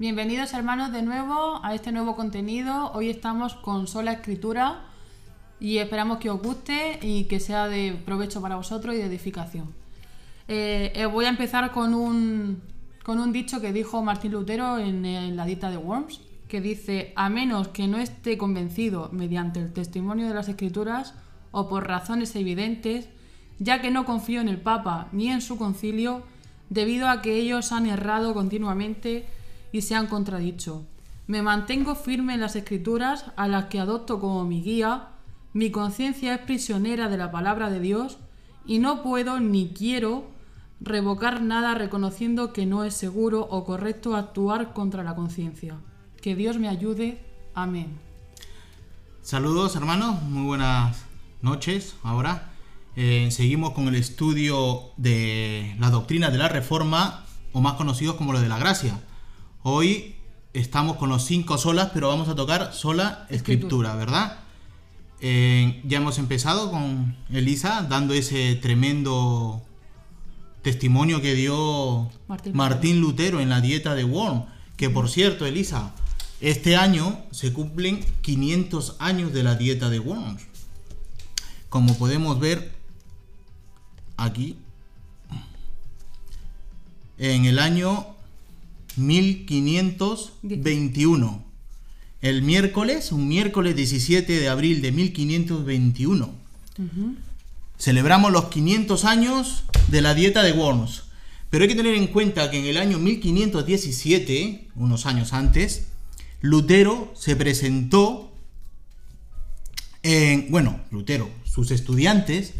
Bienvenidos hermanos de nuevo a este nuevo contenido. Hoy estamos con sola escritura y esperamos que os guste y que sea de provecho para vosotros y de edificación. Eh, eh, voy a empezar con un, con un dicho que dijo Martín Lutero en, en la dita de Worms, que dice, a menos que no esté convencido mediante el testimonio de las escrituras o por razones evidentes, ya que no confío en el Papa ni en su concilio, debido a que ellos han errado continuamente y se han contradicho. Me mantengo firme en las escrituras a las que adopto como mi guía, mi conciencia es prisionera de la palabra de Dios y no puedo ni quiero revocar nada reconociendo que no es seguro o correcto actuar contra la conciencia. Que Dios me ayude. Amén. Saludos hermanos, muy buenas noches ahora. Eh, seguimos con el estudio de la doctrina de la Reforma, o más conocidos como lo de la gracia. Hoy estamos con los cinco solas, pero vamos a tocar sola escritura, ¿verdad? Eh, ya hemos empezado con Elisa dando ese tremendo testimonio que dio Martín. Martín, Lutero en la dieta de Worm. Que por cierto, Elisa, este año se cumplen 500 años de la dieta de Worms. Como podemos ver aquí, en el año 1521. El miércoles, un miércoles 17 de abril de 1521. Celebramos los 500 años de la dieta de Worms. Pero hay que tener en cuenta que en el año 1517, unos años antes, Lutero se presentó en, bueno, Lutero, sus estudiantes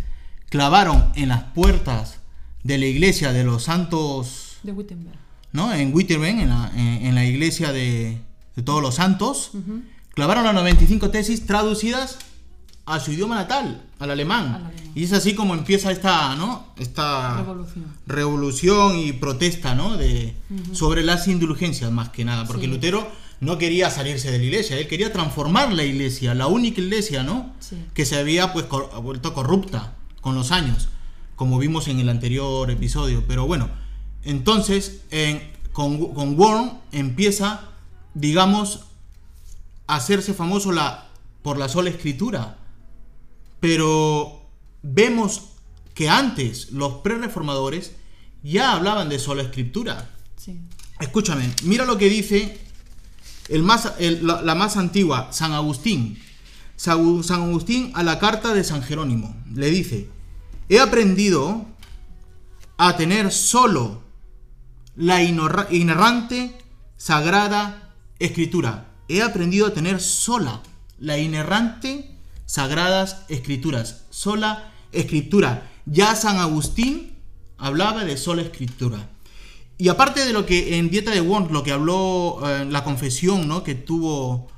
clavaron en las puertas de la iglesia de los santos, De Wittenberg. ¿No? En Wittenberg, en la, en- en la iglesia de, de todos los santos, clavaron las 95 tesis traducidas a su idioma natal, al alemán. Al alemán. Y es así como empieza esta, ¿no? Esta Revolución. revolución y protesta, ¿no? De, Sobre las indulgencias, más que nada. Porque Sí. Lutero no quería salirse de la iglesia, él quería transformar la iglesia, la única iglesia, ¿no? Sí. Que se había pues cor- vuelto corrupta con los años, como vimos en el anterior episodio. Pero bueno, entonces en- con, con Worm empieza, digamos, a hacerse famoso la, por la sola escritura. Pero vemos que antes los pre-reformadores ya hablaban de sola escritura. Sí. Escúchame, mira lo que dice el más, el- la, la más antigua, San Agustín. San San Agustín a la carta de San Jerónimo. Le dice, he aprendido a tener solo la inerrante, sagrada escritura. He aprendido a tener sola la inerrante, sagradas escrituras. Sola escritura. Ya San Agustín hablaba de sola escritura. Y aparte de lo que en Dieta de Worms, lo que habló eh, la confesión ¿no? que tuvo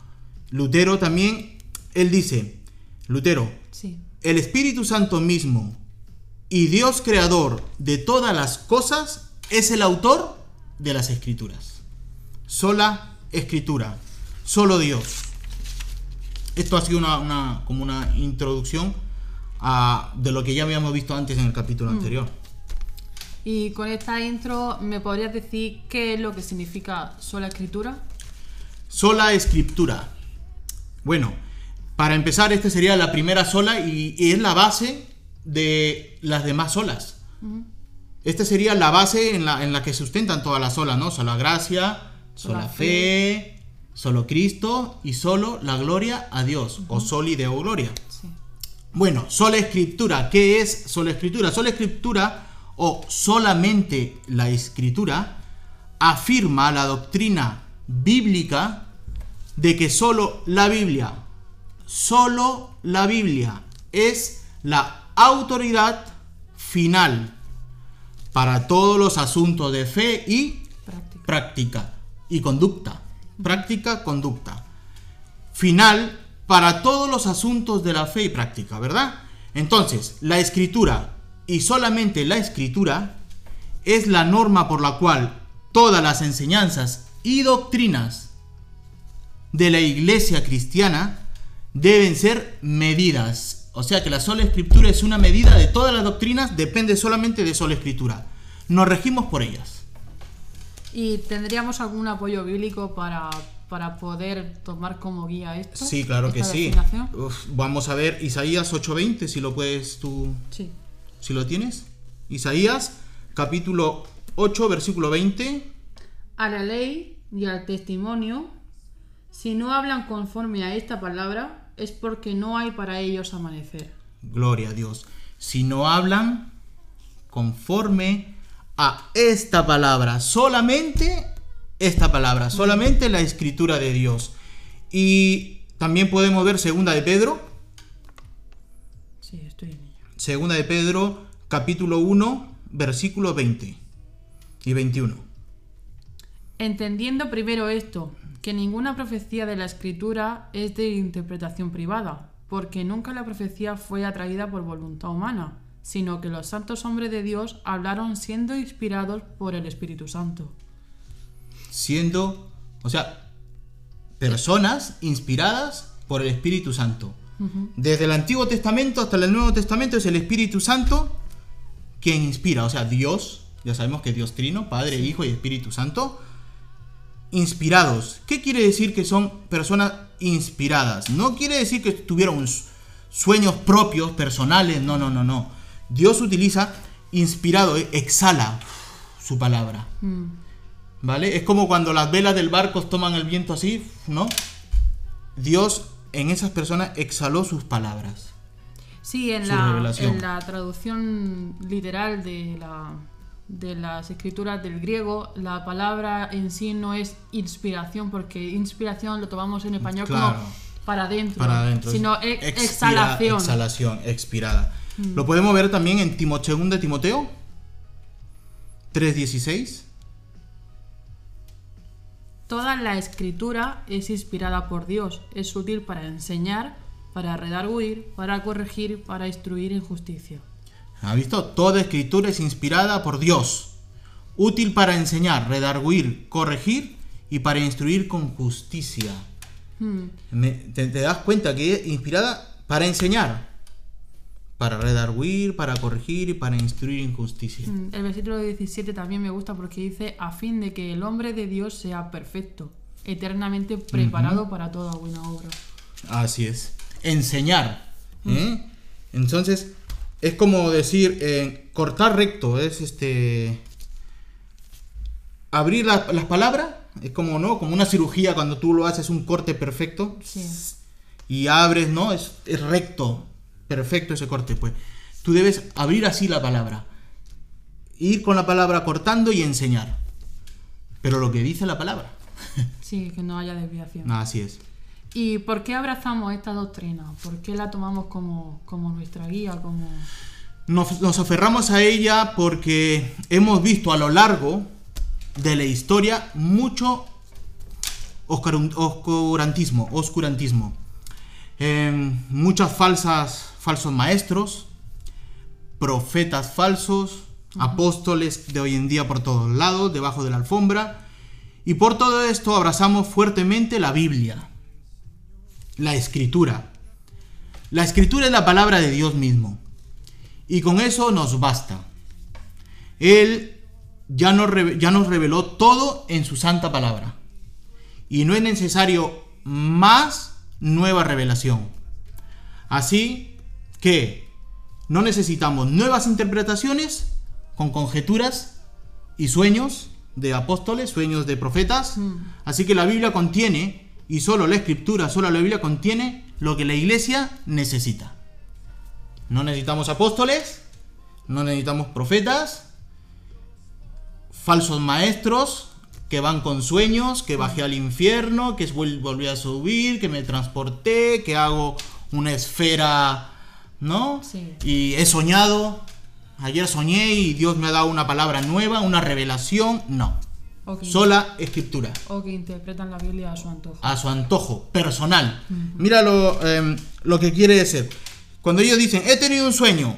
Lutero también, él dice, Lutero, Sí. el Espíritu Santo mismo y Dios creador de todas las cosas es el autor de las escrituras. Sola escritura, solo Dios. Esto ha sido una, una- como una introducción a- de lo que ya habíamos visto antes en el capítulo anterior. Y con esta intro, ¿me podrías decir qué es lo que significa sola escritura? Sola escritura. Bueno, para empezar, esta sería la primera sola y, y es la base de las demás solas. Esta sería la base en la, en la que sustentan todas las solas, ¿no? Sola gracia, sola, Sola fe, solo Cristo y solo la gloria a Dios, o soli deo gloria. Sí. Bueno, sola escritura. ¿Qué es sola escritura? Sola escritura o solamente la escritura afirma la doctrina bíblica de que solo la Biblia, solo la Biblia es la autoridad final para todos los asuntos de fe y Práctica. práctica y conducta. Práctica, conducta. Final para todos los asuntos de la fe y práctica, ¿verdad? Entonces, la escritura y solamente la escritura es la norma por la cual todas las enseñanzas y doctrinas de la iglesia cristiana deben ser medidas. O sea que la sola escritura es una medida de todas las doctrinas, depende solamente de sola escritura. Nos regimos por ellas. ¿Y tendríamos algún apoyo bíblico para, para poder tomar como guía esto? Sí, claro que sí. Uf, vamos a ver Isaías 8:20, si lo puedes tú, Sí. si lo tienes. Isaías capítulo 8, versículo 20. A la ley y al testimonio, si no hablan conforme a esta palabra, es porque no hay para ellos amanecer. Gloria a Dios. Si no hablan conforme a esta palabra, solamente esta palabra, solamente la escritura de Dios. Y también podemos ver segunda de Pedro, Sí, estoy en ello. segunda de Pedro capítulo 1, versículo 20 y 21. Entendiendo primero esto, que ninguna profecía de la escritura es de interpretación privada, porque nunca la profecía fue atraída por voluntad humana, sino que los santos hombres de Dios hablaron siendo inspirados por el Espíritu Santo. Siendo, o sea, personas inspiradas por el Espíritu Santo. Desde el Antiguo Testamento hasta el Nuevo Testamento es el Espíritu Santo quien inspira, o sea, Dios, ya sabemos que Dios Trino, Padre, Hijo y Espíritu Santo, inspirados. ¿Qué quiere decir que son personas inspiradas? No quiere decir que tuvieron sueños propios, personales, no, no, no, no. Dios utiliza inspirado, eh, exhala su palabra. Mm, ¿Vale? Es como cuando las velas del barco toman el viento así, ¿no? Dios en esas personas exhaló sus palabras. Sí, en la, en la traducción literal de, la, de las escrituras del griego, la palabra en sí no es inspiración, porque inspiración lo tomamos en español Claro. como para adentro, Para adentro. sino es ex- expira- exhalación. Exhalación, expirada. Lo podemos ver también en Timo, 2 de Timoteo 3.16. Toda la escritura es inspirada por Dios, es útil para enseñar, para redarguir, para corregir, para instruir en justicia. ¿Ha visto? Toda escritura es inspirada por Dios. Útil para enseñar, redarguir, corregir y para instruir con justicia. Hmm, Me- te, te das cuenta que es inspirada para enseñar, para redarguir, para corregir y para instruir en justicia. Mm, El versículo 17 también me gusta porque dice, a fin de que el hombre de Dios sea perfecto, eternamente preparado para toda buena obra. Así es. Enseñar. ¿eh? Entonces, es como decir, eh, cortar recto, es este... Abrir la- las palabras, es como, ¿no? Como una cirugía cuando tú lo haces un corte perfecto Sí. y abres, ¿no? Es, es recto, perfecto ese corte, pues. Tú debes abrir así la palabra. Ir con la palabra cortando y enseñar. Pero lo que dice la palabra. Sí, que no haya desviación. Así es. ¿Y por qué abrazamos esta doctrina? ¿Por qué la tomamos como, como nuestra guía? Como... Nos, nos aferramos a ella porque hemos visto a lo largo de la historia mucho oscurantismo, oscurantismo. Em, muchas falsas, falsos maestros, profetas falsos, apóstoles de hoy en día por todos lados, debajo de la alfombra. Y por todo esto abrazamos fuertemente la Biblia, la escritura. La escritura es la palabra de Dios mismo. Y con eso nos basta. Él ya nos, ya nos reveló todo en su santa palabra. Y no es necesario más nueva revelación. Así que no necesitamos nuevas interpretaciones con conjeturas y sueños de apóstoles, sueños de profetas. Así que la Biblia contiene, y solo la escritura, solo la Biblia contiene lo que la iglesia necesita. No necesitamos apóstoles, no necesitamos profetas, falsos maestros que van con sueños, que bajé al infierno, que vol- volví a subir, que me transporté, que hago una esfera, ¿no? Sí. Y he soñado, ayer soñé y Dios me ha dado una palabra nueva, una revelación, no. O que, Sola escritura o que interpretan la Biblia a su antojo. a su antojo personal. Mira lo, em, lo que quiere decir. Cuando ellos dicen, he tenido un sueño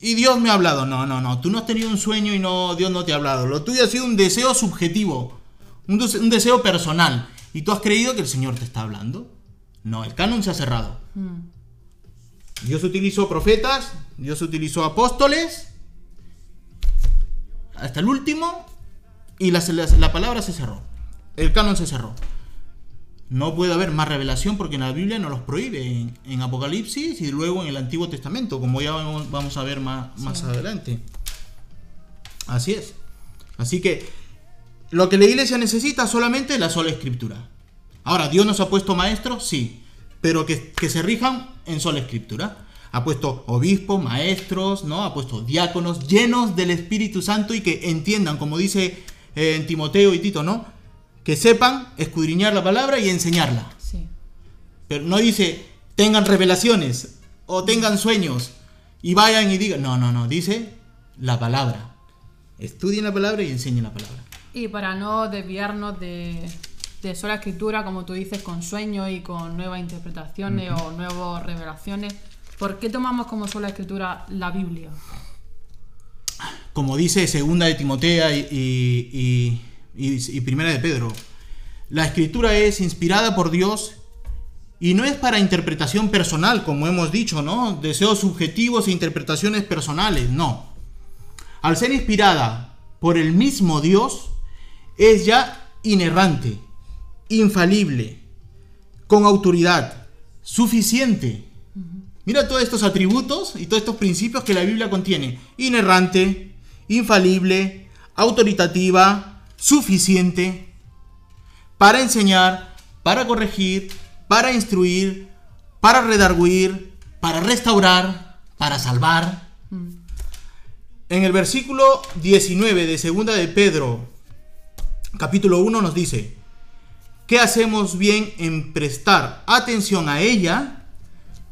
y Dios me ha hablado. No, no, no, tú no has tenido un sueño y no, Dios no te ha hablado. Lo tuyo ha sido un deseo subjetivo, un deseo personal. Y tú has creído que el Señor te está hablando. No, el canon se ha cerrado. Mm, Dios utilizó profetas, Dios utilizó apóstoles, hasta el último, y la, la- la palabra se cerró. El canon se cerró. No puede haber más revelación porque en la Biblia nos los prohíbe en, en Apocalipsis y luego en el Antiguo Testamento, como ya vamos, vamos a ver más, más adelante. Así es. Así que lo que la iglesia necesita solamente es la sola escritura. Ahora, ¿Dios nos ha puesto maestros? Sí, pero que, que se rijan en sola escritura. Ha puesto obispos, maestros, ¿no? Ha puesto diáconos llenos del Espíritu Santo y que entiendan, como dice en Timoteo y Tito, ¿no? Que sepan escudriñar la palabra y enseñarla. Sí. Pero no dice tengan revelaciones o tengan sueños y vayan y digan. No, no, no. Dice la palabra. Estudien la palabra y enseñen la palabra. Y para no desviarnos de, de sola escritura, como tú dices, con sueños y con nuevas interpretaciones o nuevas revelaciones, ¿por qué tomamos como sola escritura la Biblia? Como dice segunda de Timotea y, y- y- y- y primera de Pedro, la escritura es inspirada por Dios y no es para interpretación personal, como hemos dicho, ¿no? Deseos subjetivos e interpretaciones personales, no. Al ser inspirada por el mismo Dios, es ya inerrante, infalible, con autoridad, suficiente. Mira todos estos atributos y todos estos principios que la Biblia contiene. Inerrante, infalible, autoritativa, suficiente, para enseñar, para corregir, para instruir, para redarguir, para restaurar, para salvar. En el versículo 19 de segunda de Pedro, capítulo 1 nos dice, ¿qué hacemos bien en prestar atención a ella?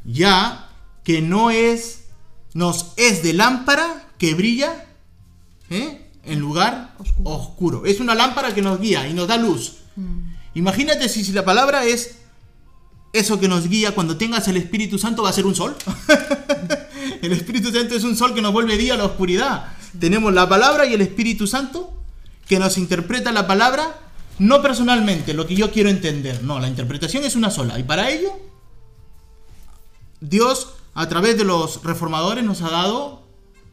ya que no es, nos es de lámpara que brilla ¿eh? en lugar Oscuro. oscuro. Es una lámpara que nos guía y nos da luz. Imagínate si, si la palabra es eso que nos guía, cuando tengas el Espíritu Santo va a ser un sol. el Espíritu Santo es un sol que nos vuelve día a la oscuridad. Tenemos la palabra y el Espíritu Santo que nos interpreta la palabra no personalmente, lo que yo quiero entender. No, la interpretación es una sola. Y para ello Dios, a través de los reformadores, nos ha dado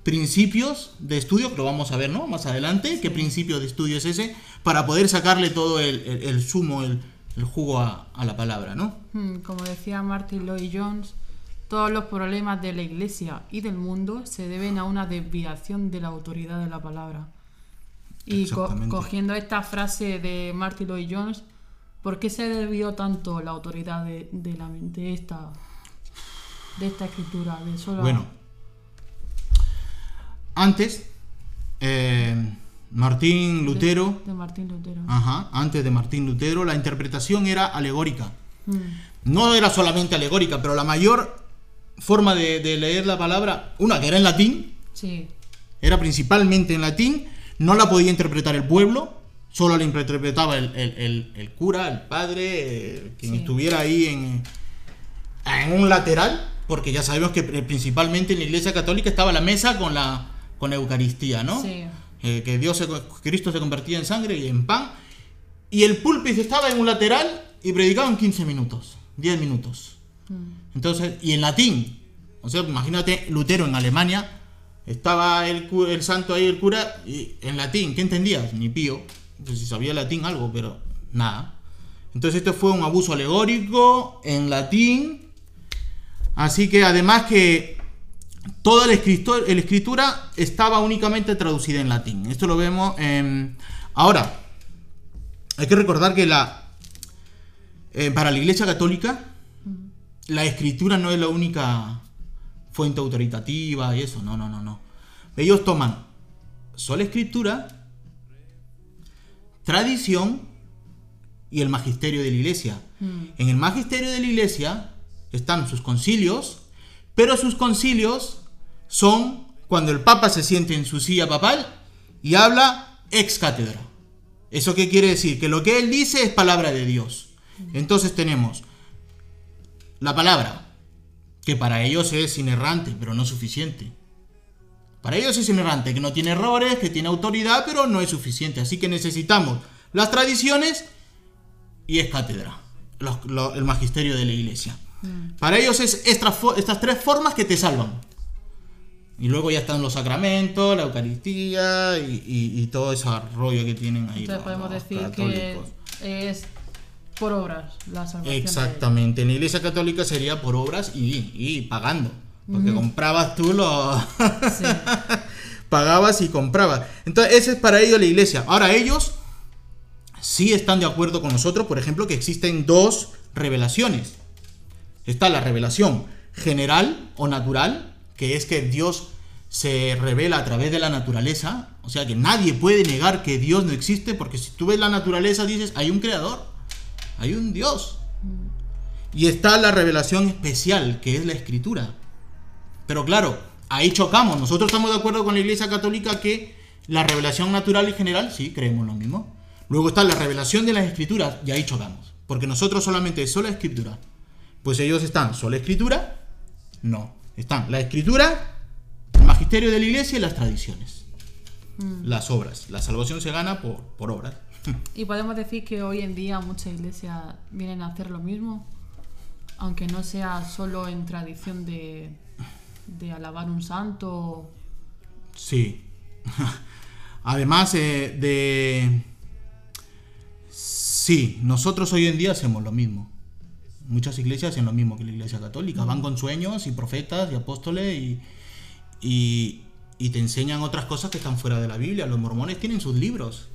principios de estudio, que lo vamos a ver ¿no? más adelante, qué principio de estudio es ese, para poder sacarle todo el, el- el zumo, el, el jugo a, a la palabra, ¿no? Hmm, Como decía Martin Lloyd Jones, todos los problemas de la iglesia y del mundo se deben a una desviación de la autoridad de la palabra. Y co- cogiendo esta frase de Martin Lloyd Jones, ¿por qué se desvió tanto la autoridad de, de la, de, esta, de esta escritura? De sola- Bueno, antes, eh, Martín de- Lutero, De, Martín Lutero. ajá, antes de Martín Lutero, la interpretación era alegórica. Hmm, No era solamente alegórica, pero la mayor forma de, de leer la palabra, una que era en latín, Sí, era principalmente en latín, no la podía interpretar el pueblo, solo la interpretaba el, el- el- el cura, el padre, eh, quien Sí. estuviera ahí en, en un lateral, porque ya sabemos que principalmente en la iglesia católica estaba la mesa con la, con la Eucaristía, ¿no? sí. Eh, que Dios se, Cristo se convertía en sangre y en pan, y el púlpito estaba en un lateral y predicaban 15 minutos, 10 minutos. Hmm, Entonces, y en latín. O sea, imagínate Lutero en Alemania. Estaba el, el santo ahí, el cura, y en latín. ¿Qué entendías? Ni pío. Pues si sabía latín algo, pero nada. Entonces esto fue un abuso alegórico en latín. Así que además que toda la escritura estaba únicamente traducida en latín. Esto lo vemos en... Ahora, hay que recordar que la... eh, para la Iglesia Católica, la escritura no es la única fuente autoritativa y eso, no, no, no, no. Ellos toman sola escritura, tradición y el magisterio de la iglesia. hmm, En el magisterio de la iglesia están sus concilios, pero sus concilios son cuando el papa se siente en su silla papal y habla ex cátedra. ¿Eso qué quiere decir? Que lo que él dice es palabra de Dios. Entonces tenemos la palabra, que para ellos es inerrante, pero no suficiente. Para ellos es inerrante, que no tiene errores, que tiene autoridad, pero no es suficiente. Así que necesitamos las tradiciones y es cátedra, el magisterio de la iglesia. Para ellos es estas, estas tres formas que te salvan. Y luego ya están los sacramentos, la Eucaristía y, y- y todo ese rollo que tienen ahí. Entonces los- podemos los decir católicos. que es por obras la salvación. Exactamente, en la iglesia católica sería por obras y, y pagando. Porque comprabas tú los. Sí. pagabas y comprabas. Entonces, ese es para ellos la iglesia. Ahora, ellos sí están de acuerdo con nosotros, por ejemplo, que existen dos revelaciones. Está la revelación general o natural, que es que Dios se revela a través de la naturaleza. O sea que nadie puede negar que Dios no existe, porque si tú ves la naturaleza dices, hay un creador, hay un Dios. Y está la revelación especial, que es la escritura. Pero claro, ahí chocamos. Nosotros estamos de acuerdo con la Iglesia Católica que la revelación natural y general, sí, creemos lo mismo. Luego está la revelación de las escrituras y ahí chocamos. Porque nosotros solamente sola escritura. Pues ellos están sola escritura, no. Están la escritura, el magisterio de la Iglesia y las tradiciones. Las obras. La salvación se gana por, por obras. Y podemos decir que hoy en día muchas iglesias vienen a hacer lo mismo, aunque no sea solo en tradición de, de alabar un santo. Sí. Además eh, de... Sí, nosotros hoy en día hacemos lo mismo. Muchas iglesias hacen lo mismo que la iglesia católica. Van con sueños y profetas y apóstoles y, y, y te enseñan otras cosas que están fuera de la Biblia. Los mormones tienen sus libros.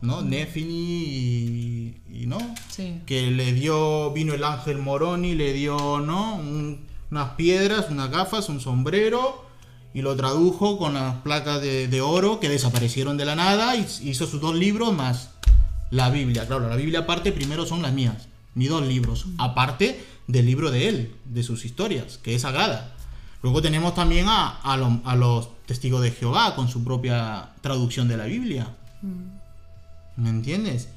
¿No? Nefini y, y no. Sí. Que le dio, vino el ángel Moroni, le dio, ¿no? Un- unas piedras, unas gafas, un sombrero y lo tradujo con las placas de, de oro que desaparecieron de la nada y hizo sus dos libros más la Biblia. Claro, la Biblia aparte primero son las mías, mis dos libros, aparte del libro de él, de sus historias, que es sagrada. Luego tenemos también a, a lo- a los testigos de Jehová con su propia traducción de la Biblia. ¿Me entiendes?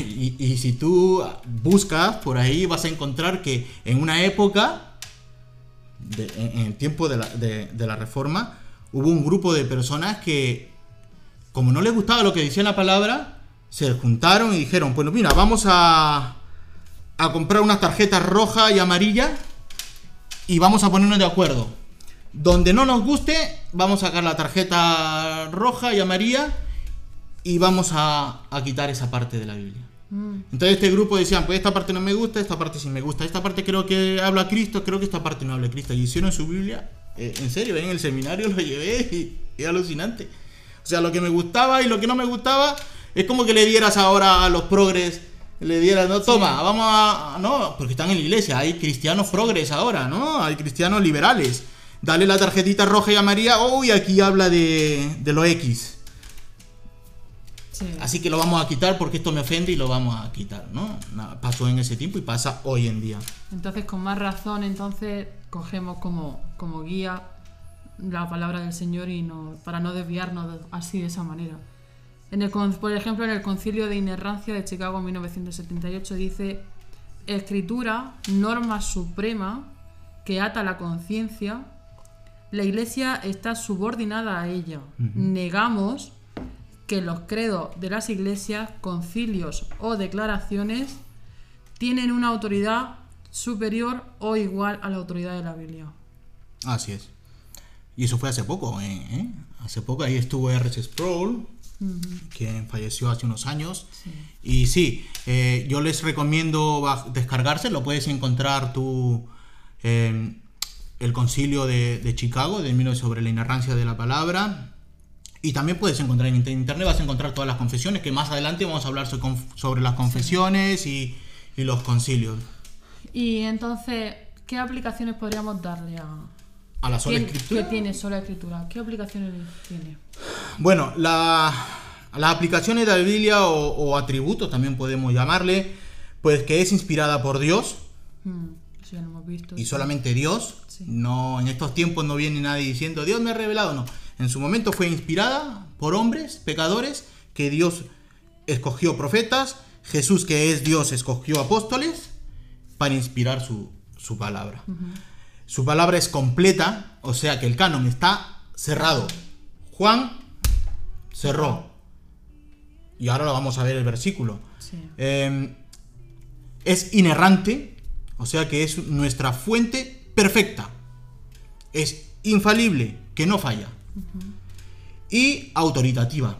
Y, y si tú buscas por ahí vas a encontrar que en una época, de- en, en el tiempo de la, de- de la reforma, hubo un grupo de personas que, como no les gustaba lo que decía la palabra, se juntaron y dijeron, bueno, mira, vamos a, a comprar unas tarjetas roja y amarilla y vamos a ponernos de acuerdo. Donde no nos guste, vamos a sacar la tarjeta roja y amarilla y vamos a, a quitar esa parte de la Biblia. Mm, Entonces este grupo decían, pues esta parte no me gusta, esta parte sí me gusta, esta parte creo que habla Cristo, creo que esta parte no habla Cristo. Y hicieron su Biblia, eh, en serio, en el seminario lo llevé y es alucinante. O sea, lo que me gustaba y lo que no me gustaba es como que le dieras ahora a los progres, le dieras, no, toma, vamos a... No, porque están en la iglesia, hay cristianos progres ahora, ¿no? Hay cristianos liberales. Dale la tarjetita roja y amarilla, uy, aquí habla de, de lo X. sí. Así que lo vamos a quitar porque esto me ofende y lo vamos a quitar, ¿no? Pasó en ese tiempo y pasa hoy en día. Entonces, con más razón, entonces cogemos como, como guía la palabra del Señor y no, para no desviarnos de- así de esa manera. En el, con- por ejemplo, en el Concilio de Inerrancia de Chicago en 1978 dice, escritura, norma suprema que ata la conciencia, la Iglesia está subordinada a ella. Negamos que los credos de las iglesias, concilios o declaraciones tienen una autoridad superior o igual a la autoridad de la Biblia. Así es. Y eso fue hace poco, ¿eh? ¿Eh? Hace poco ahí estuvo R.C. Sproul, que falleció hace unos años. Y sí, eh, yo les recomiendo descargarse, lo puedes encontrar tú, eh, el concilio de, de Chicago, de 19 sobre la inerrancia de la palabra. Y también puedes encontrar en inter- internet, vas a encontrar todas las confesiones, que más adelante vamos a hablar so- conf- sobre las confesiones y, y los concilios. Y entonces, ¿qué aplicaciones podríamos darle a... A la sola ¿Quién- escritura. ¿Qué tiene sola escritura? ¿Qué aplicaciones tiene? Bueno, la- las aplicaciones de la Biblia o, o atributos también podemos llamarle, pues que es inspirada por Dios Hmm, eso ya lo hemos visto. y solamente Dios. Sí. No, en estos tiempos no viene nadie diciendo Dios me ha revelado, no. En su momento fue inspirada por hombres, pecadores, que Dios escogió profetas, Jesús que es Dios escogió apóstoles para inspirar su, su palabra. Su palabra es completa, o sea que el canon está cerrado. Juan cerró. Y ahora lo vamos a ver el versículo. Sí. Eh, es inerrante, o sea que es nuestra fuente perfecta. Es infalible, que no falla. Y autoritativa.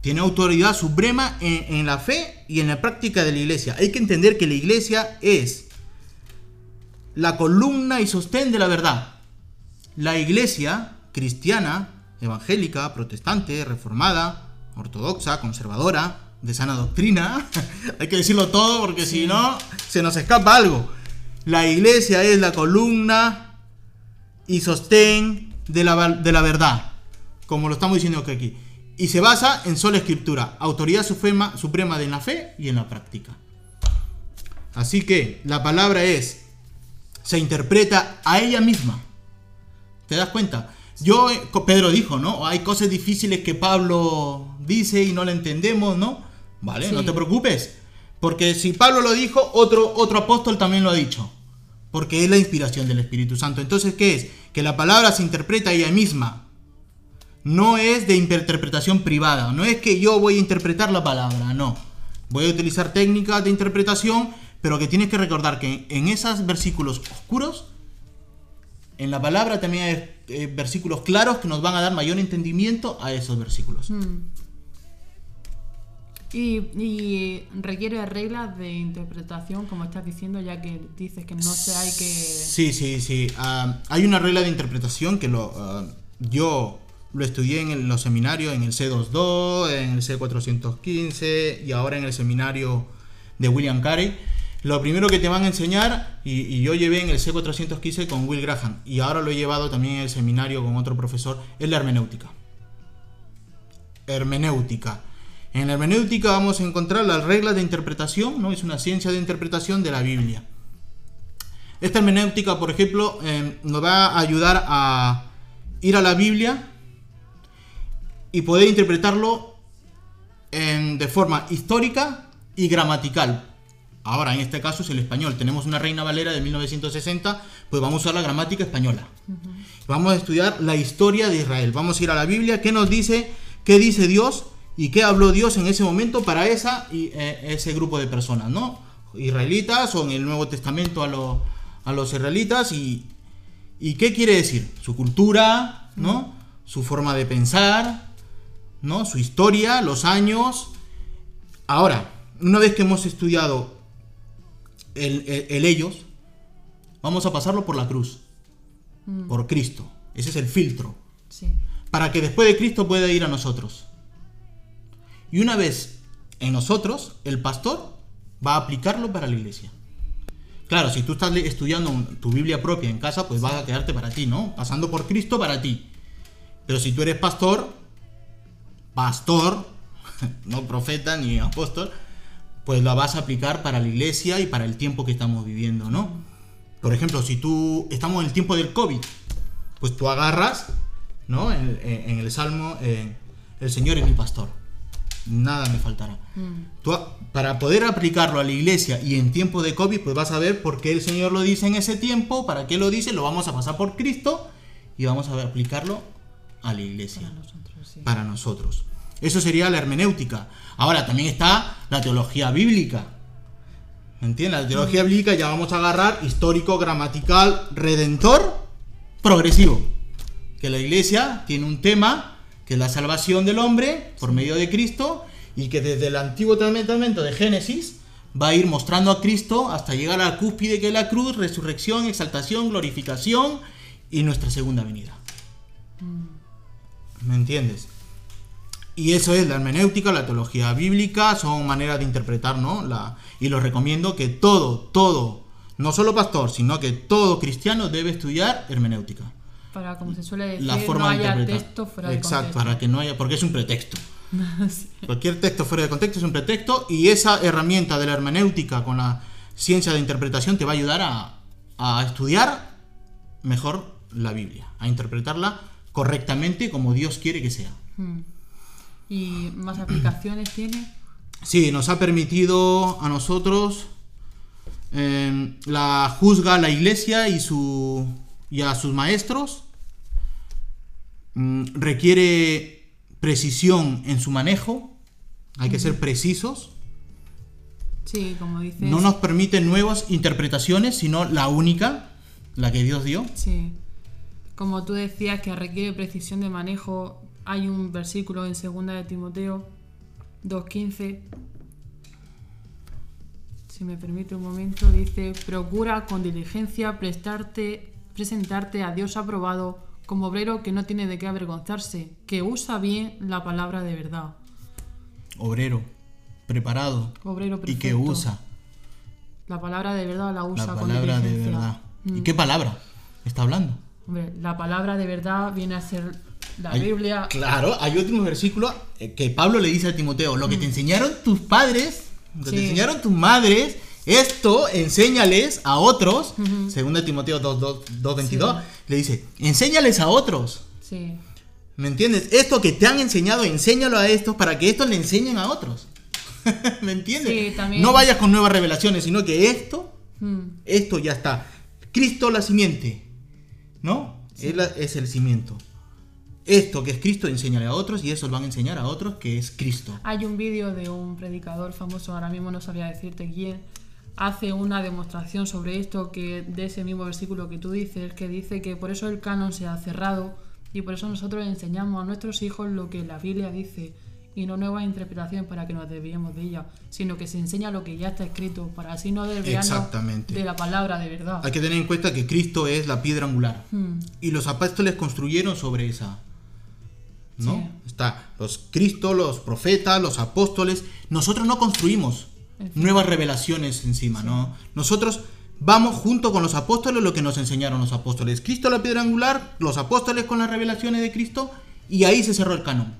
Tiene autoridad suprema en, en la fe y en la práctica de la iglesia. Hay que entender que la iglesia es la columna y sostén de la verdad. La iglesia cristiana, evangélica, protestante, reformada, ortodoxa, conservadora, de sana doctrina, hay que decirlo todo porque si no se nos escapa algo. La iglesia es la columna y sostén de la, de la verdad, como lo estamos diciendo aquí. Y se basa en sola escritura, autoridad suprema, suprema de la fe y en la práctica. Así que la palabra es se interpreta a ella misma. ¿Te das cuenta? Yo, eh, Pedro dijo, ¿no? Hay cosas difíciles que Pablo dice y no le entendemos, ¿no? Vale, no te preocupes. Porque si Pablo lo dijo, otro, otro apóstol también lo ha dicho. Porque es la inspiración del Espíritu Santo. Entonces, ¿qué es? Que la palabra se interpreta ella misma. No es de interpretación privada. No es que yo voy a interpretar la palabra, no. Voy a utilizar técnicas de interpretación pero que tienes que recordar que en esos versículos oscuros, en la palabra también hay eh, versículos claros que nos van a dar mayor entendimiento a esos versículos. Mm. Y, requiere reglas de interpretación, como estás diciendo, ya que dices que no se hay que... Sí, sí, sí. Ah, hay una regla de interpretación que lo, ah, yo lo estudié en los seminarios, en el C22, en el C415 y ahora en el seminario de William Carey lo primero que te van a enseñar, y, yo llevé en el C415 con Will Graham, y ahora lo he llevado también en el seminario con otro profesor, es la hermenéutica. Hermenéutica. En la hermenéutica vamos a encontrar las reglas de interpretación, ¿no? Es una ciencia de interpretación de la Biblia. Esta hermenéutica, por ejemplo, em, nos va a ayudar a ir a la Biblia y poder interpretarlo de forma histórica y gramatical. Ahora, en este caso es el español. Tenemos una Reina Valera de 1960, pues vamos a usar la gramática española. Vamos a estudiar la historia de Israel. Vamos a ir a la Biblia, qué nos dice, qué dice Dios y qué habló Dios en ese momento para esa, y, eh, ese grupo de personas, ¿no? Israelitas o en el Nuevo Testamento a, los israelitas y, y, qué quiere decir. Su cultura, ¿no? Su forma de pensar, ¿no? Su historia, los años. Ahora, una vez que hemos estudiado el, ellos, vamos a pasarlo por la cruz, mm. por Cristo. Ese es el filtro. Para que después de Cristo pueda ir a nosotros. Y una vez en nosotros, el pastor va a aplicarlo para la iglesia. Claro, si tú estás estudiando tu Biblia propia en casa, pues va a quedarte para ti, ¿no? Pasando por Cristo para ti. Pero si tú eres pastor, pastor, no profeta ni apóstol, pues la vas a aplicar para la iglesia y para el tiempo que estamos viviendo, ¿no? Por ejemplo, si tú estamos en el tiempo del COVID, pues tú agarras, ¿no? En, el Salmo, el Señor es mi pastor, nada me faltará. Mm. para poder aplicarlo a la iglesia y en tiempo de COVID, pues vas a ver por qué el Señor lo dice en ese tiempo, para qué lo dice, lo vamos a pasar por Cristo y vamos a aplicarlo a la iglesia. Para nosotros. Para nosotros. Eso sería la hermenéutica. Ahora también está la teología bíblica. ¿Me entiendes? La teología bíblica ya vamos a agarrar histórico, gramatical, redentor, progresivo. Que la iglesia tiene un tema que es la salvación del hombre por medio de Cristo y que desde el Antiguo Testamento de Génesis va a ir mostrando a Cristo hasta llegar a la cúspide que es la cruz, resurrección, exaltación, glorificación y nuestra segunda venida. Mm. ¿Me entiendes? Y eso es la hermenéutica, la teología bíblica, son maneras de interpretar, ¿no? La, y lo recomiendo que todo, todo, no solo pastor, sino que todo cristiano debe estudiar hermenéutica. Para, como se suele decir, la forma no haya texto fuera de Exacto, para que no haya, porque es un pretexto. Cualquier texto fuera de contexto es un pretexto y esa herramienta de la hermenéutica con la ciencia de interpretación te va a ayudar a, a estudiar mejor la Biblia, a interpretarla correctamente como Dios quiere que sea. Hmm y más aplicaciones tiene. Sí, nos ha permitido a nosotros em, la juzga la iglesia y, su, y a sus maestros. Mm, requiere precisión en su manejo. Hay que ser precisos. Sí, como dices. No nos permite nuevas interpretaciones, sino la única, la que Dios dio. Sí. Como tú decías que requiere precisión de manejo, hay un versículo en 2 de Timoteo 2.15. Si me permite un momento, dice, procura con diligencia prestarte, presentarte a Dios aprobado como obrero que no tiene de qué avergonzarse, que usa bien la palabra de verdad. Obrero, preparado. Obrero Y que perfecto. usa La palabra de verdad la usa la con palabra de diligencia. verdad. ¿Y Mm. qué palabra está hablando? Hombre, la palabra de verdad viene a ser la Hay- Biblia. Claro, hay otro versículo eh, que Pablo le dice a Timoteo, lo que te enseñaron tus padres, lo que te Mm. Sí. enseñaron tus madres, esto enséñales a otros. Según Timoteo 2.22, Sí. le dice, enséñales a otros. Sí, ¿Me entiendes? Esto que te han enseñado, enséñalo a estos para que estos le enseñen a otros. ¿Me entiendes? Sí, también. No vayas con nuevas revelaciones, sino que esto, Mm, esto ya está. Cristo la simiente, ¿no? Es, la- es el cimiento. Esto que es Cristo, enséñale a otros y eso van a enseñar a otros que es Cristo. Hay un vídeo de un predicador famoso, ahora mismo no sabría decirte quién, hace una demostración sobre esto, que de ese mismo versículo que tú dices, que dice que por eso el canon se ha cerrado y por eso nosotros enseñamos a nuestros hijos lo que la Biblia dice y no nuevas interpretaciones para que nos desviemos de ella, sino que se enseña lo que ya está escrito para así no desviarnos de la palabra de verdad. Hay que tener en cuenta que Cristo es la piedra angular. Mm, Y los apóstoles construyeron sobre esa. ¿No? Sí. Está los Cristo, los profetas, los apóstoles. Nosotros no construimos nuevas revelaciones encima, ¿no? Nosotros vamos junto con los apóstoles lo que nos enseñaron los apóstoles. Cristo la piedra angular, los apóstoles con las revelaciones de Cristo y ahí se cerró el canon.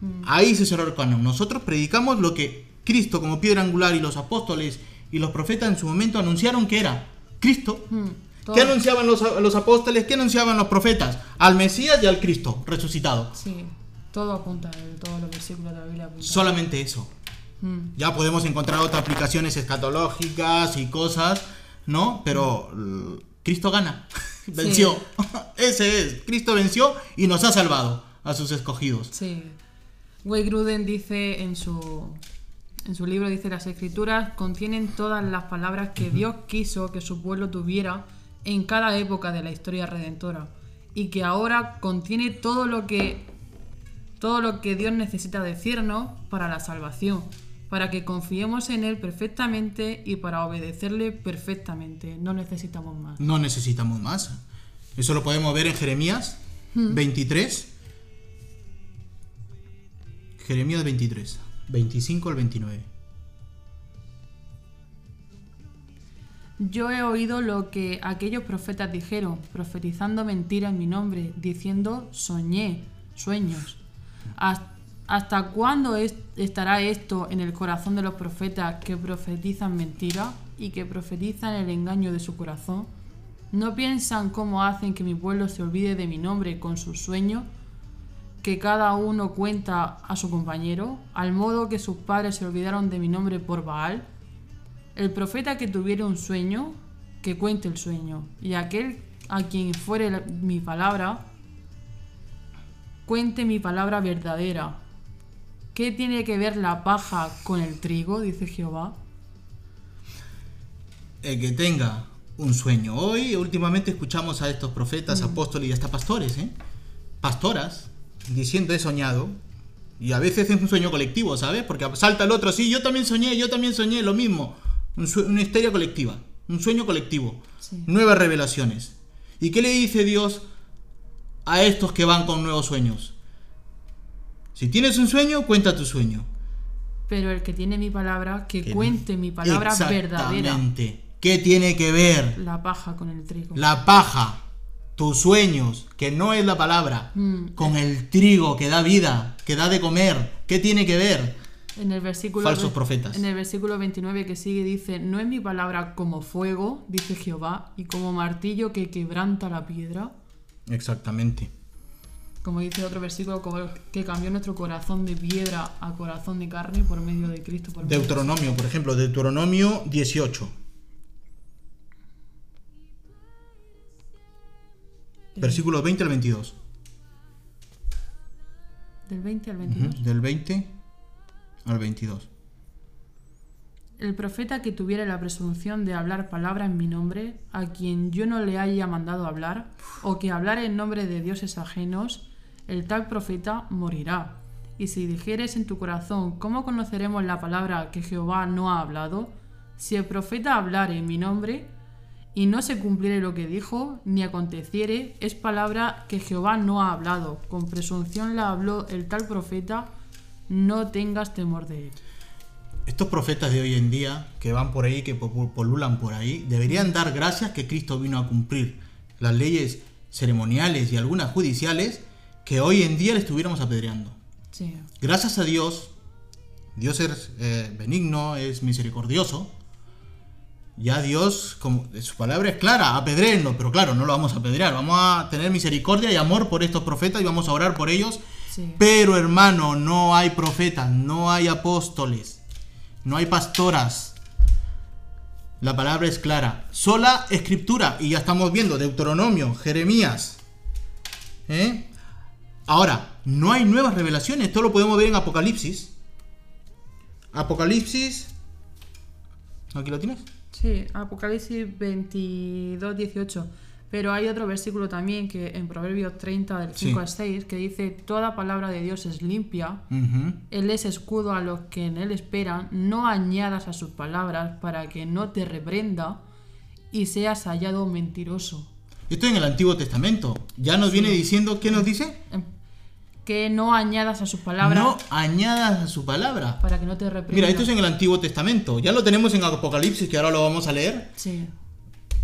mm, Ahí se cerró el canon. Nosotros predicamos lo que Cristo como piedra angular y los apóstoles y los profetas en su momento anunciaron que era Cristo. mm, todo- ¿Qué anunciaban los, los apóstoles? ¿Qué anunciaban los profetas? Al Mesías y al Cristo resucitado. Sí, todo apunta, todos los versículos de la Biblia apuntan. Solamente eso. Mm, Ya podemos encontrar otras aplicaciones escatológicas y cosas, ¿no? Pero l- Cristo gana. venció. Ese es. Cristo venció y nos ha salvado a sus escogidos. Sí. Wade Gruden dice en su, en su libro, dice, las escrituras contienen todas las palabras que Dios quiso que su pueblo tuviera en cada época de la historia redentora y que ahora contiene todo lo que todo lo que Dios necesita decirnos para la salvación, para que confiemos en Él perfectamente y para obedecerle perfectamente. No necesitamos más. No necesitamos más. Eso lo podemos ver en Jeremías 23. Jeremías 23. 25 al 29. Yo he oído lo que aquellos profetas dijeron, profetizando mentiras en mi nombre, diciendo soñé, sueños. ¿Has- ¿Hasta cuándo es- estará esto en el corazón de los profetas que profetizan mentiras y que profetizan el engaño de su corazón? ¿No piensan cómo hacen que mi pueblo se olvide de mi nombre con sus sueños? que cada uno cuenta a su compañero, al modo que sus padres se olvidaron de mi nombre por Baal. El profeta que tuviera un sueño, que cuente el sueño, y aquel a quien fuere la- mi palabra, cuente mi palabra verdadera. ¿Qué tiene que ver la paja con el trigo? dice Jehová. El que tenga un sueño. Hoy, últimamente, escuchamos a estos profetas, apóstoles y hasta pastores, ¿eh? Pastoras, diciendo he soñado. Y a veces es un sueño colectivo, ¿sabes? Porque salta el otro, sí, yo también soñé, yo también soñé, lo mismo. Un una histeria colectiva, un sueño colectivo. Sí. Nuevas revelaciones. ¿Y qué le dice Dios a estos que van con nuevos sueños? Si tienes un sueño, cuenta tu sueño. Pero el que tiene mi palabra, que Que- cuente mi palabra verdadera. Exactamente. ¿Qué tiene que ver La paja con el trigo. la paja, tus sueños, que no es la palabra, Mm. con el trigo que da vida, que da de comer? ¿Qué tiene que ver? En el versículo Falsos ve- profetas. En el versículo 29 que sigue dice, no es mi palabra como fuego, dice Jehová, y como martillo que quebranta la piedra. Exactamente. Como dice otro versículo, que cambió nuestro corazón de piedra a corazón de carne por medio de Cristo. Por medio de- Deuteronomio, por ejemplo, Deuteronomio 18, versículos 20 al 22. Del 20 al Ujú, 22. Del 20 al 22. El profeta que tuviera la presunción de hablar palabra en mi nombre, a quien yo no le haya mandado hablar, o que hablar en nombre de dioses ajenos, el tal profeta morirá. Y si dijeres en tu corazón, ¿cómo conoceremos la palabra que Jehová no ha hablado? Si el profeta hablare en mi nombre, y no se cumpliere lo que dijo, ni aconteciere, es palabra que Jehová no ha hablado. Con presunción la habló el tal profeta, no tengas temor de él. Estos profetas de hoy en día, que van por ahí, que polulan por ahí, deberían dar gracias que Cristo vino a cumplir las leyes ceremoniales y algunas judiciales que hoy en día le estuviéramos apedreando. Gracias a Dios, Dios es eh, benigno, es misericordioso, ya Dios, como su palabra es clara, apedreenlo, pero claro, no lo vamos a apedrear, vamos a tener misericordia y amor por estos profetas y vamos a orar por ellos. Pero hermano, no hay profetas, no hay apóstoles, no hay pastoras. La palabra es clara, sola escritura, y ya estamos viendo Deuteronomio, Jeremías. ¿eh? Ahora, no hay nuevas revelaciones, esto lo podemos ver en Apocalipsis. Apocalipsis. ¿Aquí lo tienes? Sí, Apocalipsis 22, 18. Pero hay otro versículo también que en Proverbios 30 del 5 al 6 que dice, toda palabra de Dios es limpia, Él es escudo a los que en Él esperan, no añadas a sus palabras para que no te reprenda y seas hallado mentiroso. Esto en el Antiguo Testamento. Ya nos viene diciendo, ¿qué nos dice? que no añadas a sus palabras. No añadas a su palabra. Para que no te reprenda. Mira, esto es en el Antiguo Testamento. Ya lo tenemos en Apocalipsis, que ahora lo vamos a leer. Sí.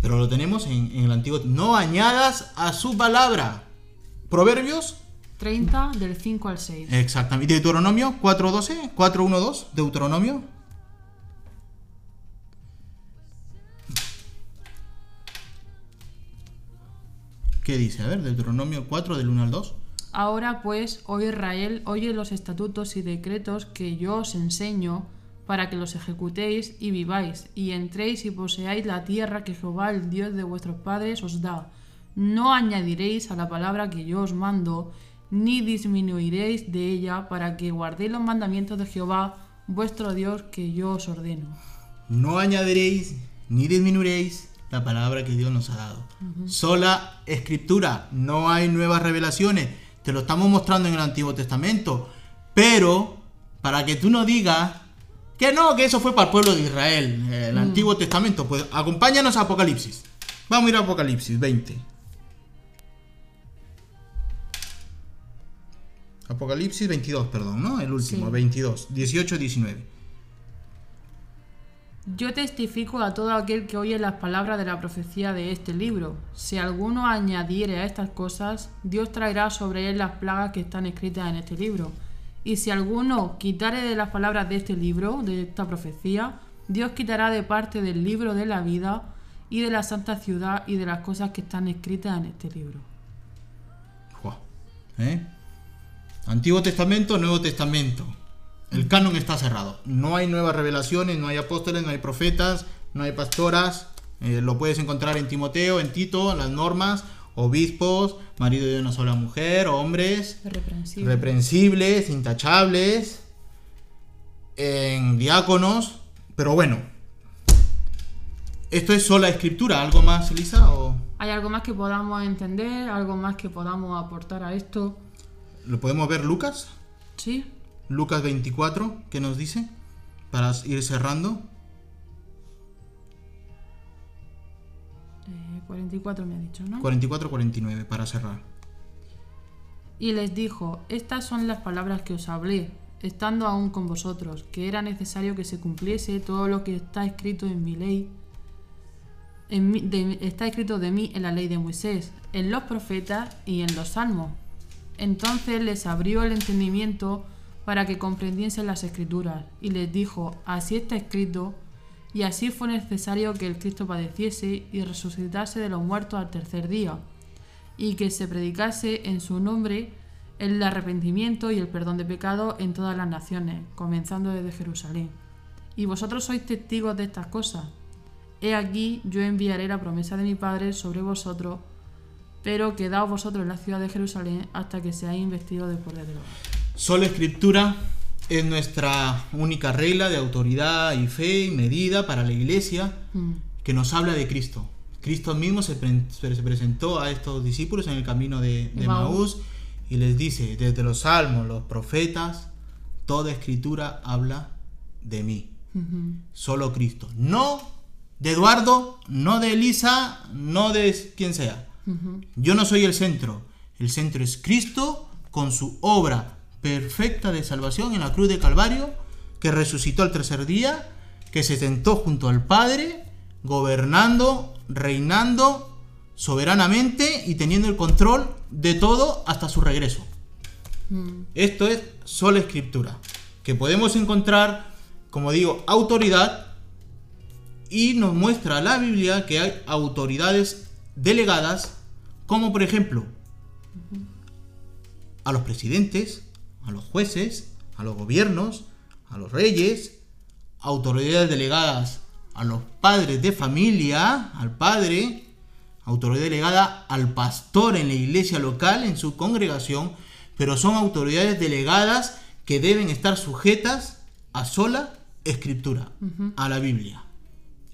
Pero lo tenemos en, el Antiguo. No añadas a su palabra. Proverbios 30 del 5 al 6. Exactamente. Deuteronomio 4.12, 4.1.2, Deuteronomio. ¿Qué dice? A ver, Deuteronomio 4 del 1 al 2. Ahora pues, oh Israel, oye los estatutos y decretos que yo os enseño, para que los ejecutéis y viváis, y entréis y poseáis la tierra que Jehová, el Dios de vuestros padres, os da. No añadiréis a la palabra que yo os mando, ni disminuiréis de ella, para que guardéis los mandamientos de Jehová, vuestro Dios, que yo os ordeno. No añadiréis ni disminuiréis la palabra que Dios nos ha dado. Sola escritura, no hay nuevas revelaciones te lo estamos mostrando en el Antiguo Testamento. Pero, para que tú no digas que no, que eso fue para el pueblo de Israel, el mm. Antiguo Testamento, pues acompáñanos a Apocalipsis. Vamos a ir a Apocalipsis 20. Apocalipsis 22, perdón, ¿no? El último, 22, 18, 19. Yo testifico a todo aquel que oye las palabras de la profecía de este libro. Si alguno añadiere a estas cosas, Dios traerá sobre él las plagas que están escritas en este libro. Y si alguno quitare de las palabras de este libro, de esta profecía, Dios quitará de parte del libro de la vida y de la santa ciudad y de las cosas que están escritas en este libro. ¿Eh? Antiguo Testamento, Nuevo Testamento. El canon está cerrado. No hay nuevas revelaciones, no hay apóstoles, no hay profetas, no hay pastoras. Eh, lo puedes encontrar en Timoteo, en Tito, las normas, obispos, marido de una sola mujer, hombres reprensibles, intachables, en diáconos. Pero bueno, ¿esto es sola escritura? ¿Algo más, Elisa? O... ¿Hay algo más que podamos entender? ¿Algo más que podamos aportar a esto? ¿Lo podemos ver, Lucas? Sí. Lucas 24, ¿qué nos dice? Para ir cerrando. 44 eh, me ha dicho, ¿no? 44-49, para cerrar. Y les dijo, estas son las palabras que os hablé, estando aún con vosotros, que era necesario que se cumpliese todo lo que está escrito en mi ley, está escrito de mí en la ley de Moisés, en los profetas y en los salmos. Entonces les abrió el entendimiento para que comprendiesen las escrituras, y les dijo, así está escrito, y así fue necesario que el Cristo padeciese y resucitase de los muertos al tercer día, y que se predicase en su nombre el arrepentimiento y el perdón de pecado en todas las naciones, comenzando desde Jerusalén. Y vosotros sois testigos de estas cosas. He aquí yo enviaré la promesa de mi Padre sobre vosotros, pero quedaos vosotros en la ciudad de Jerusalén hasta que seáis investidos del poder de Dios. Solo escritura, es nuestra única regla de autoridad y fe y medida para la iglesia Mm. que nos habla de Cristo. Cristo mismo se, pre- se presentó a estos discípulos en el camino de, de Maús. Y les dice, desde los salmos, los profetas, toda escritura habla de mí. Ujú. Solo Cristo. No de Eduardo, no de Elisa, no de quien sea. Yo no soy el centro. El centro es Cristo con su obra perfecta de salvación en la cruz de Calvario, que resucitó al tercer día, que se sentó junto al Padre, gobernando, reinando soberanamente y teniendo el control de todo hasta su regreso. Mm. Esto es sola escritura, que podemos encontrar, como digo, autoridad y nos muestra la Biblia que hay autoridades delegadas, como por ejemplo a los presidentes, a los jueces, a los gobiernos, a los reyes, autoridades delegadas a los padres de familia, al padre, autoridad delegada al pastor en la iglesia local, en su congregación, pero son autoridades delegadas que deben estar sujetas a sola escritura, a la Biblia.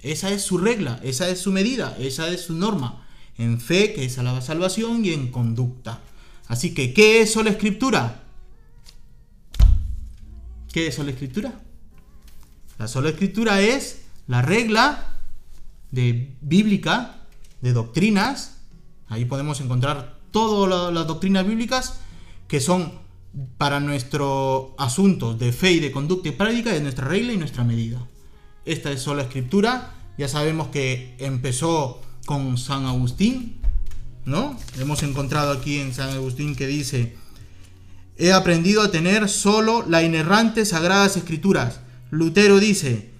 Esa es su regla, esa es su medida, esa es su norma, en fe, que es a la salvación, y en conducta. Así que, ¿qué es sola escritura? ¿Qué es sola escritura? La sola escritura es la regla de bíblica, de doctrinas. Ahí podemos encontrar todas la- las doctrinas bíblicas que son para nuestro asunto de fe y de conducta y práctica de nuestra regla y nuestra medida. Esta es sola escritura. Ya sabemos que empezó con San Agustín, ¿no? Hemos encontrado aquí en San Agustín que dice, he aprendido a tener solo la inerrante sagradas escrituras. Lutero dice,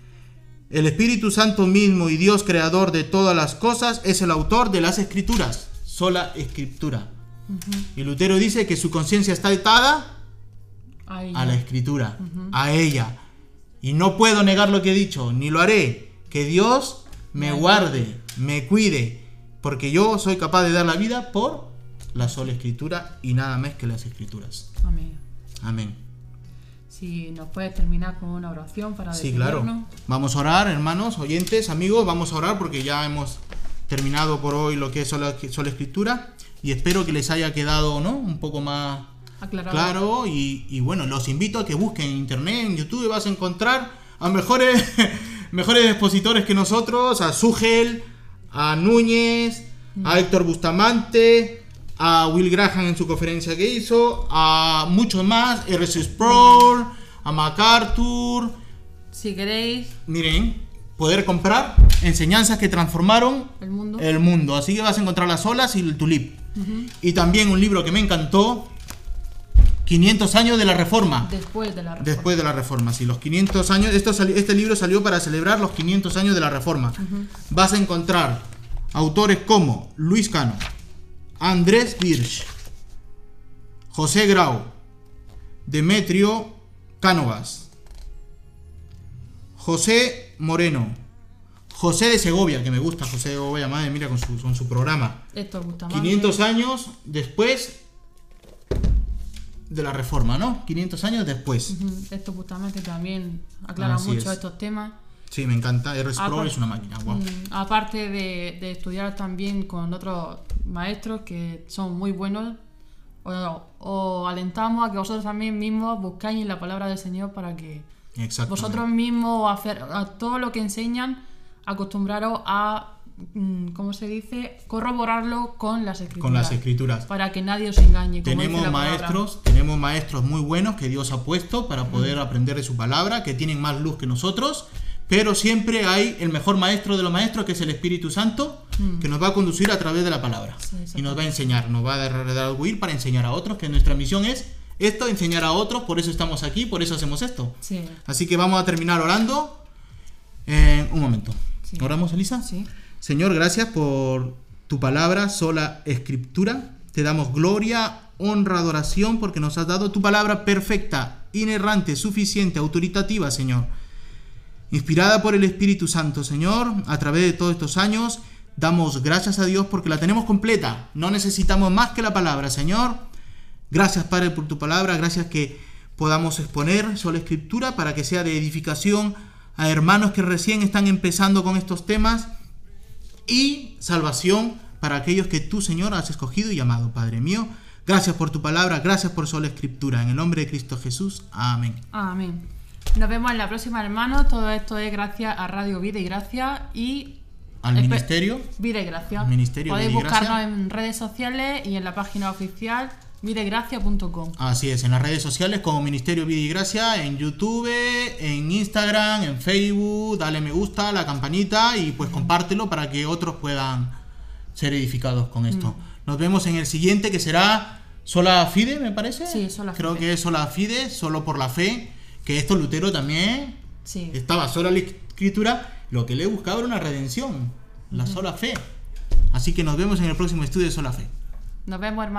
el Espíritu Santo mismo y Dios creador de todas las cosas es el autor de las escrituras, sola escritura. Y Lutero dice que su conciencia está atada a la escritura, a ella. Y no puedo negar lo que he dicho, ni lo haré. Que Dios Me guarde, me cuide, porque yo soy capaz de dar la vida por la sola escritura y nada más que las escrituras. Amén. Amén. Si nos puedes terminar con una oración para Sí, claro. Vamos a orar, hermanos, oyentes, amigos, vamos a orar porque ya hemos terminado por hoy lo que es sola, sola escritura y espero que les haya quedado, ¿no? Un poco más Aclarado. Claro, y, y bueno, los invito a que busquen en internet, en YouTube, vas a encontrar a mejores, mejores expositores que nosotros, a Sugel, a Núñez, a Héctor Bustamante, a Will Graham en su conferencia que hizo, a muchos más, R.C. Sproul, a MacArthur. Si queréis, Miren, poder comprar enseñanzas que transformaron el mundo. el mundo. Así que vas a encontrar las olas y el tulip. Y también un libro que me encantó, 500 años de la Reforma. Después de la reforma. Después de la Reforma, sí, los 500 años. Esto este libro salió para celebrar los 500 años de la Reforma. Vas a encontrar autores como Luis Cano, Andrés Birch, José Grau, Demetrio Cánovas, José Moreno, José de Segovia, que me gusta José de Segovia, madre mira con su, con su programa. Esto gusta más. 500 años después de la reforma, ¿no? 500 años después. Esto justamente también aclara Así mucho es. estos temas. Sí, me encanta. R. Sproul Apar- es una máquina, guau. Mm, aparte de, de estudiar también con otros maestros que son muy buenos, os, os alentamos a que vosotros también mismos buscáis en la palabra del Señor para que vosotros mismos, hacer, a todo lo que enseñan, acostumbraros a, mm, ¿cómo se dice?, corroborarlo con las escrituras. Con las escrituras. Para que nadie os engañe. Tenemos palabra. maestros, tenemos maestros muy buenos que Dios ha puesto para poder aprender de su palabra, que tienen más luz que nosotros, pero siempre hay el mejor maestro de los maestros, que es el Espíritu Santo, que nos va a conducir a través de la palabra. Sí, y nos va a enseñar, nos va a dar redarguir para enseñar a otros, que nuestra misión es esto, enseñar a otros, por eso estamos aquí, por eso hacemos esto. Sí, Así que vamos a terminar orando. Eh, un momento. Sí. ¿Oramos, Elisa? sí. Señor, gracias por tu palabra, sola escritura. Te damos gloria, honra, adoración, porque nos has dado tu palabra perfecta, inerrante, suficiente, autoritativa, Señor. Inspirada por el Espíritu Santo, Señor, a través de todos estos años, damos gracias a Dios porque la tenemos completa. No necesitamos más que la palabra, Señor. Gracias, Padre, por tu palabra. Gracias que podamos exponer sola escritura para que sea de edificación a hermanos que recién están empezando con estos temas y salvación para aquellos que tú, Señor, has escogido y llamado, Padre mío. Gracias por tu palabra, gracias por sola escritura. En el nombre de Cristo Jesús. Amén. Amén. Nos vemos en la próxima, hermanos. Todo esto es gracias a Radio Vida y Gracia y Al Espe- ministerio. Vida y Gracia. Ministerio Podéis Vida y Gracia. buscarnos en redes sociales y en la página oficial videgracia.com. Así es, en las redes sociales como Ministerio Vida y Gracia, en YouTube, en Instagram, en Facebook, dale me gusta, la campanita y pues compártelo para que otros puedan ser edificados con esto. Nos vemos en el siguiente que será Sola Fide, me parece. Sí, Sola Creo Fide. que es Sola Fide, solo por la fe, que esto Lutero también Sí. estaba sola la escritura, lo que le buscaba era una redención, la sola fe. Así que nos vemos en el próximo estudio de Sola Fe. Nos vemos, hermanos.